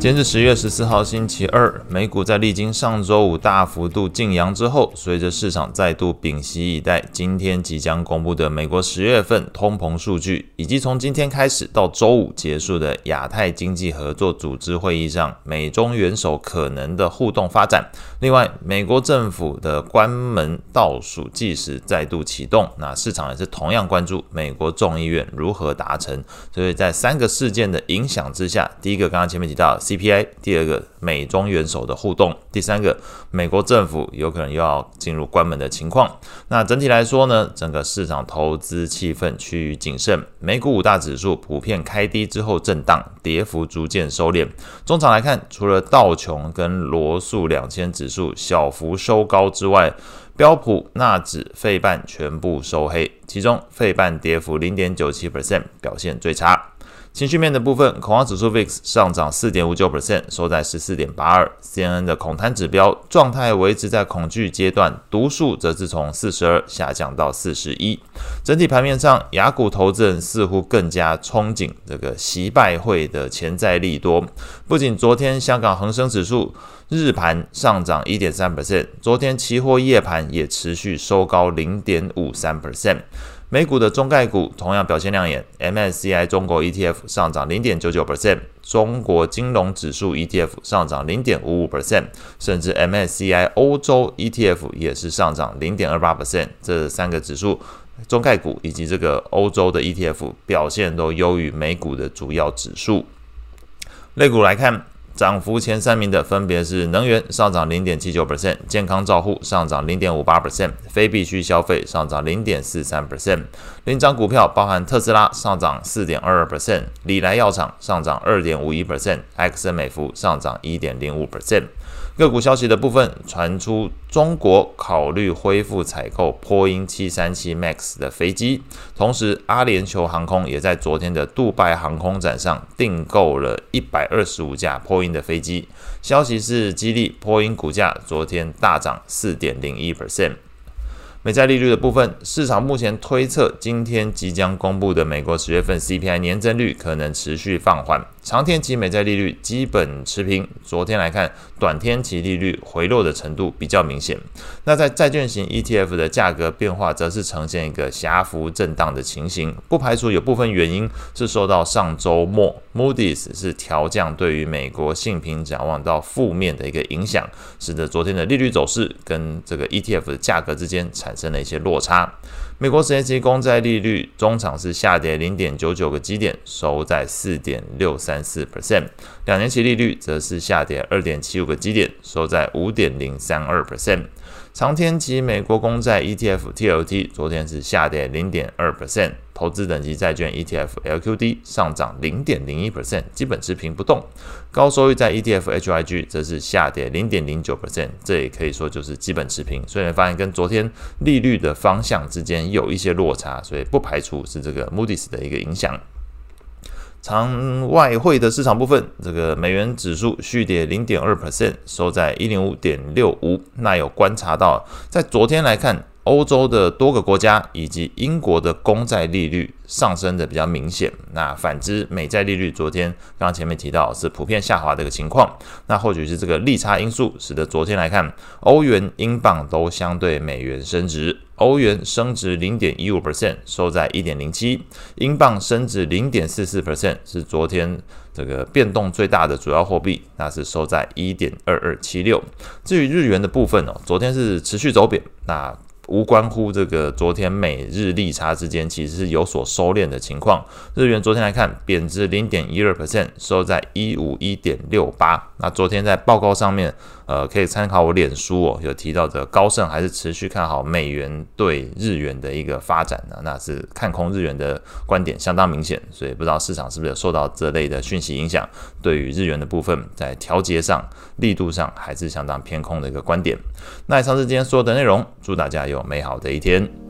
今天是十月十四号，星期二。美股在历经上周五大幅度静扬之后，随着市场再度屏息以待，今天即将公布的美国十月份通膨数据，以及从今天开始到周五结束的亚太经济合作组织会议上美中元首可能的互动发展。另外，美国政府的关门倒数计时再度启动，那市场也是同样关注美国众议院如何达成。所以在三个事件的影响之下，第一个刚刚前面提到。CPI，第二个美中元首的互动，第三个美国政府有可能又要进入关门的情况。那整体来说呢，整个市场投资气氛趋于谨慎，美股五大指数普遍开低之后震荡，跌幅逐渐收敛。中场来看，除了道琼跟罗素两千指数小幅收高之外，标普、纳指、费半全部收黑，其中费半跌幅零点九七 percent，表现最差。情绪面的部分，恐慌指数 VIX 上涨四点五九 percent，收在十四点八二。CNN 的恐贪指标状态维持在恐惧阶段，读数则是从四十二下降到四十一。整体盘面上，亚股投资人似乎更加憧憬这个习拜会的潜在利多。不仅昨天香港恒生指数日盘上涨一点三 percent，昨天期货夜盘也持续收高零点五三 percent。美股的中概股同样表现亮眼，MSCI 中国 ETF 上涨零点九九 percent，中国金融指数 ETF 上涨零点五五 percent，甚至 MSCI 欧洲 ETF 也是上涨零点二八 percent。这三个指数，中概股以及这个欧洲的 ETF 表现都优于美股的主要指数。类股来看。涨幅前三名的分别是能源上涨零点七九 percent，健康照护上涨零点五八 percent，非必需消费上涨零点四三 percent。领涨股票包含特斯拉上涨四点二二 percent，礼来药厂上涨二点五一 percent，埃克森美孚上涨一点零五 percent。个股消息的部分传出，中国考虑恢复采购波音七三七 MAX 的飞机，同时阿联酋航空也在昨天的杜拜航空展上订购了一百二十五架波音的飞机。消息是激励波音股价昨天大涨四点零一 percent。美债利率的部分，市场目前推测，今天即将公布的美国十月份 CPI 年增率可能持续放缓。长天期美债利率基本持平，昨天来看，短天期利率回落的程度比较明显。那在债券型 ETF 的价格变化，则是呈现一个狭幅震荡的情形，不排除有部分原因是受到上周末 Moody's 是调降对于美国信评展望到负面的一个影响，使得昨天的利率走势跟这个 ETF 的价格之间产生了一些落差。美国十年期公债利率中场是下跌零点九九个基点，收在四点六三四 percent。两年期利率则是下跌二点七五个基点，收在五点零三二 percent。长天期美国公债 ETF TLT 昨天是下跌零点二 percent，投资等级债券 ETF LQD 上涨零点零一 percent，基本持平不动。高收益债 ETF HYG 则是下跌零点零九 percent，这也可以说就是基本持平。所以发现跟昨天利率的方向之间有一些落差，所以不排除是这个 Moody's 的一个影响。场外汇的市场部分，这个美元指数续跌零点二 percent，收在一零五点六五。那有观察到，在昨天来看，欧洲的多个国家以及英国的公债利率上升的比较明显。那反之，美债利率昨天刚刚前面提到是普遍下滑的一个情况。那或许是这个利差因素，使得昨天来看，欧元、英镑都相对美元升值。欧元升值零点一五 percent，收在一点零七；英镑升值零点四四 percent，是昨天这个变动最大的主要货币，那是收在一点二二七六。至于日元的部分哦，昨天是持续走贬，那。无关乎这个昨天美日利差之间其实是有所收敛的情况。日元昨天来看贬值零点一二 percent，收在一五一点六八。那昨天在报告上面，呃，可以参考我脸书哦，有提到的高盛还是持续看好美元对日元的一个发展呢，那是看空日元的观点相当明显。所以不知道市场是不是有受到这类的讯息影响，对于日元的部分在调节上力度上还是相当偏空的一个观点。那以上是今天所有的内容，祝大家有美好的一天。